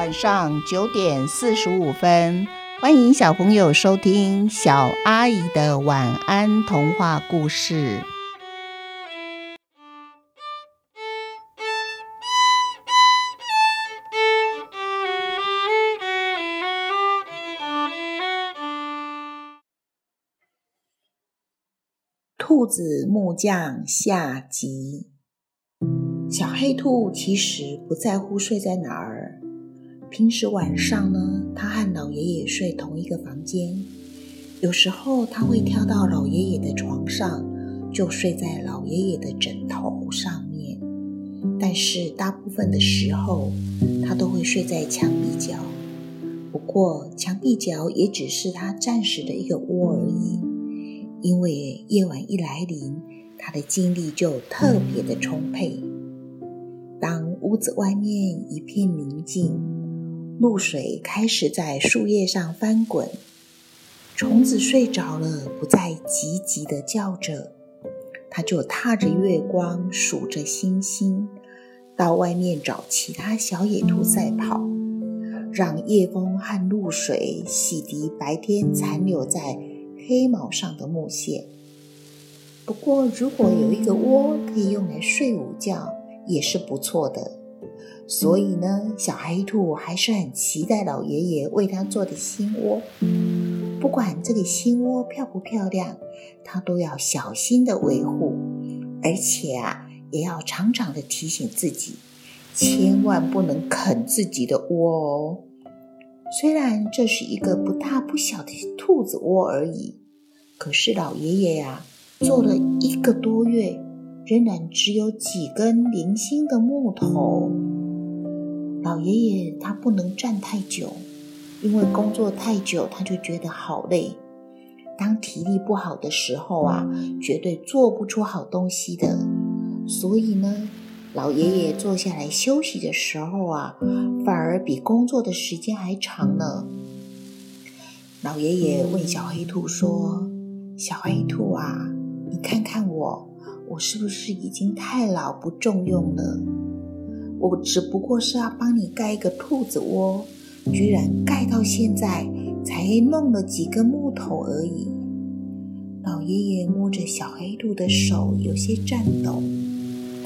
晚上九点四十五分，欢迎小朋友收听小阿姨的晚安童话故事。兔子木匠下集。小黑兔其实不在乎睡在哪儿。平时晚上呢，他和老爷爷睡同一个房间。有时候，他会跳到老爷爷的床上，就睡在老爷爷的枕头上面。但是，大部分的时候，他都会睡在墙壁角。不过，墙壁角也只是他暂时的一个窝而已。因为夜晚一来临，他的精力就特别的充沛。当屋子外面一片宁静。露水开始在树叶上翻滚，虫子睡着了，不再急急地叫着。它就踏着月光，数着星星，到外面找其他小野兔赛跑，让夜风和露水洗涤白天残留在黑毛上的木屑。不过，如果有一个窝可以用来睡午觉，也是不错的。所以呢，小黑兔还是很期待老爷爷为它做的新窝。不管这个新窝漂不漂亮，它都要小心的维护，而且啊，也要常常的提醒自己，千万不能啃自己的窝哦。虽然这是一个不大不小的兔子窝而已，可是老爷爷呀，做了一个多月，仍然只有几根零星的木头。老爷爷他不能站太久，因为工作太久他就觉得好累。当体力不好的时候啊，绝对做不出好东西的。所以呢，老爷爷坐下来休息的时候啊，反而比工作的时间还长呢。老爷爷问小黑兔说：“小黑兔啊，你看看我，我是不是已经太老不中用了？”我只不过是要帮你盖一个兔子窝，居然盖到现在才弄了几根木头而已。老爷爷摸着小黑兔的手，有些颤抖，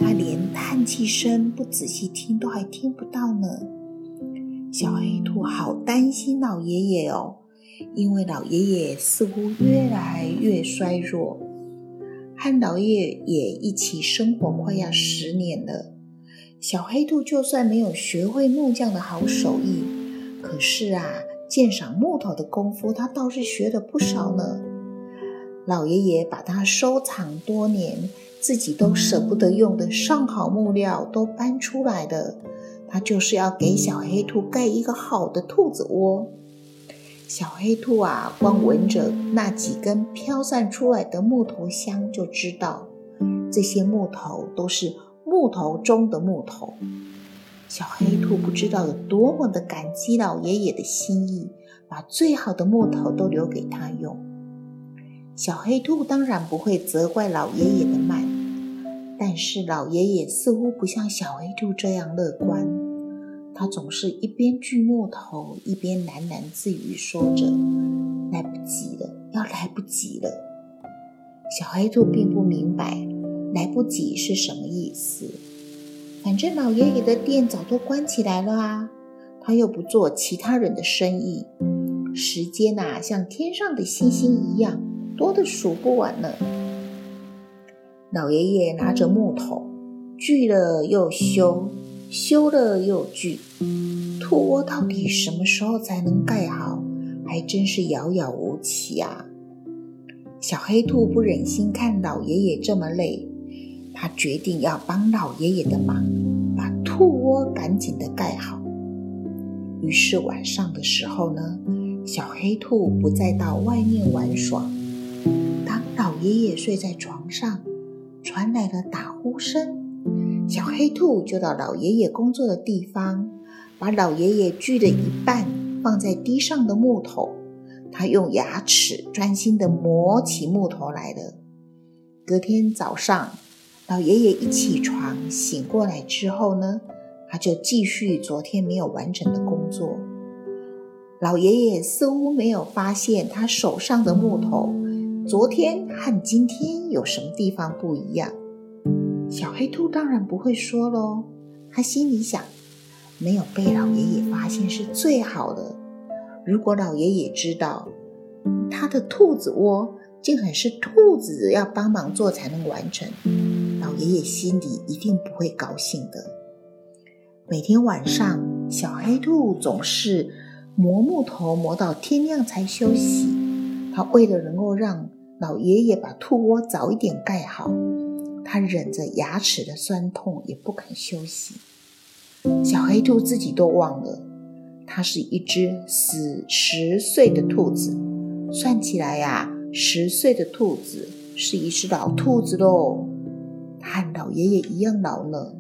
他连叹气声不仔细听都还听不到呢。小黑兔好担心老爷爷哦，因为老爷爷似乎越来越衰弱，和老爷爷一起生活快要十年了。小黑兔就算没有学会木匠的好手艺，可是啊，鉴赏木头的功夫，他倒是学了不少呢。老爷爷把他收藏多年、自己都舍不得用的上好木料都搬出来了，他就是要给小黑兔盖一个好的兔子窝。小黑兔啊，光闻着那几根飘散出来的木头香，就知道这些木头都是。木头中的木头，小黑兔不知道有多么的感激老爷爷的心意，把最好的木头都留给他用。小黑兔当然不会责怪老爷爷的慢，但是老爷爷似乎不像小黑兔这样乐观，他总是一边锯木头，一边喃喃自语说着：“来不及了，要来不及了。”小黑兔并不明白。来不及是什么意思？反正老爷爷的店早都关起来了啊，他又不做其他人的生意，时间呐，像天上的星星一样多的数不完呢。老爷爷拿着木头，锯了又修，修了又锯，兔窝到底什么时候才能盖好？还真是遥遥无期啊！小黑兔不忍心看老爷爷这么累。他决定要帮老爷爷的忙，把兔窝赶紧的盖好。于是晚上的时候呢，小黑兔不再到外面玩耍。当老爷爷睡在床上，传来了打呼声，小黑兔就到老爷爷工作的地方，把老爷爷锯了一半放在地上的木头，他用牙齿专心的磨起木头来了。隔天早上。老爷爷一起床醒过来之后呢，他就继续昨天没有完成的工作。老爷爷似乎没有发现他手上的木头昨天和今天有什么地方不一样。小黑兔当然不会说喽，他心里想：没有被老爷爷发现是最好的。如果老爷爷知道他的兔子窝竟然是兔子要帮忙做才能完成，爷爷心里一定不会高兴的。每天晚上，小黑兔总是。磨木头磨到天亮才休息。他为了能够让老爷爷把兔窝早一点盖好，他忍着牙齿的酸痛也不肯休息。小黑兔自己都忘了，它是一只死十岁的兔子。算起来呀，十岁的兔子是一只老兔子喽。和老爷爷一样老了。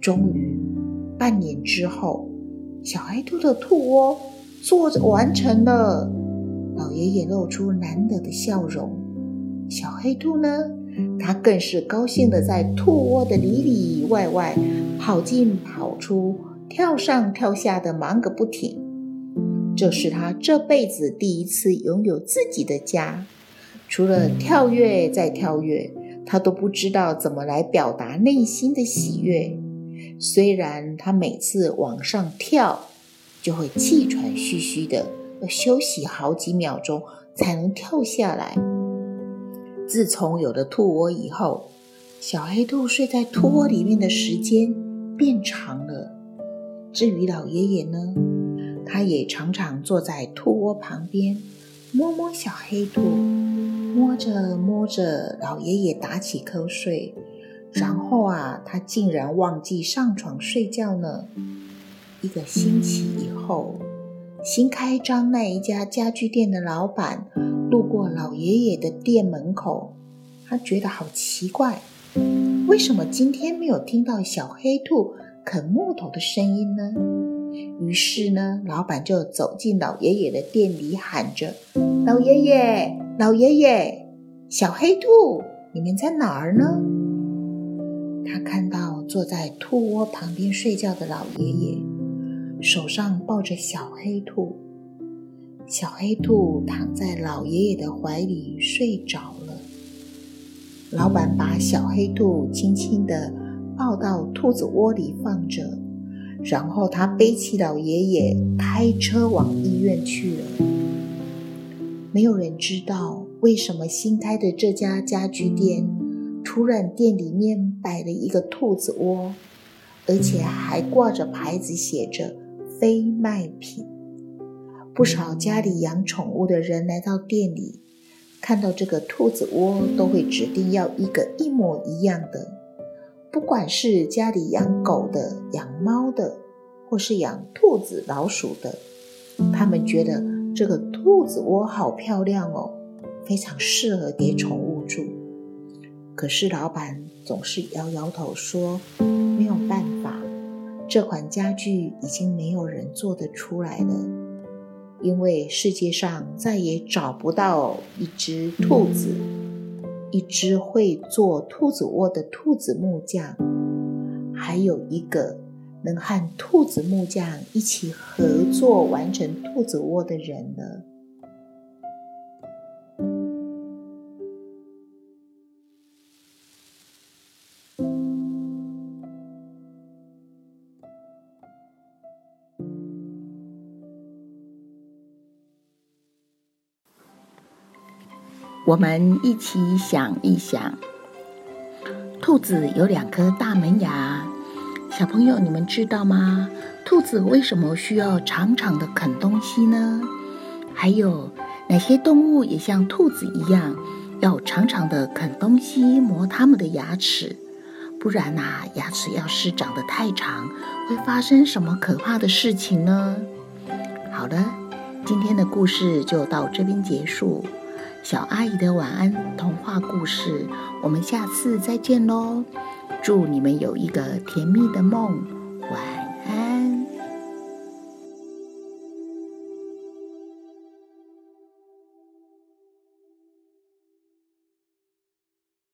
终于，半年之后。小黑兔的兔窝做完成了，老爷爷露出难得的笑容。小黑兔呢，它更是高兴的在兔窝的里里外外跑进跑出、跳上跳下的忙个不停。这是它这辈子第一次拥有自己的家，除了跳跃再跳跃，它都不知道怎么来表达内心的喜悦。虽然他每次往上跳，就会气喘吁吁的，要休息好几秒钟才能跳下来。自从有了兔窝以后，小黑兔睡在兔窝里面的时间变长了。至于老爷爷呢，他也常常坐在兔窝旁边，摸摸小黑兔，摸着摸着，老爷爷打起瞌睡。然后啊，他竟然忘记上床睡觉呢。一个星期以后，新开张那一家家具店的老板路过老爷爷的店门口，他觉得好奇怪，为什么今天没有听到小黑兔啃木头的声音呢？于是呢，老板就走进老爷爷的店里，喊着：“老爷爷，老爷爷，小黑兔，你们在哪儿呢？”他看到坐在兔窝旁边睡觉的老爷爷，手上抱着小黑兔。小黑兔躺在老爷爷的怀里睡着了。老板把小黑兔轻轻地抱到兔子窝里放着，然后他背起老爷爷，开车往医院去了。没有人知道为什么新开的这家家具店。突然，店里面摆了一个兔子窝，而且还挂着牌子，写着“非卖品”。不少家里养宠物的人来到店里，看到这个兔子窝，都会指定要一个一模一样的。不管是家里养狗的、养猫的，或是养兔子、老鼠的，他们觉得这个兔子窝好漂亮哦，非常适合给宠物住。可是老板总是摇摇头说：“没有办法，这款家具已经没有人做得出来了，因为世界上再也找不到一只兔子，一只会做兔子窝的兔子木匠，还有一个能和兔子木匠一起合作完成兔子窝的人呢。”我们一起想一想，兔子有两颗大门牙。小朋友，你们知道吗？兔子为什么需要长长的啃东西呢？还有哪些动物也像兔子一样，要长长的啃东西磨它们的牙齿？不然呐，牙齿要是长得太长，会发生什么可怕的事情呢？好了，今天的故事就到这边结束。小阿姨的晚安童话故事，我们下次再见喽！祝你们有一个甜蜜的梦。晚安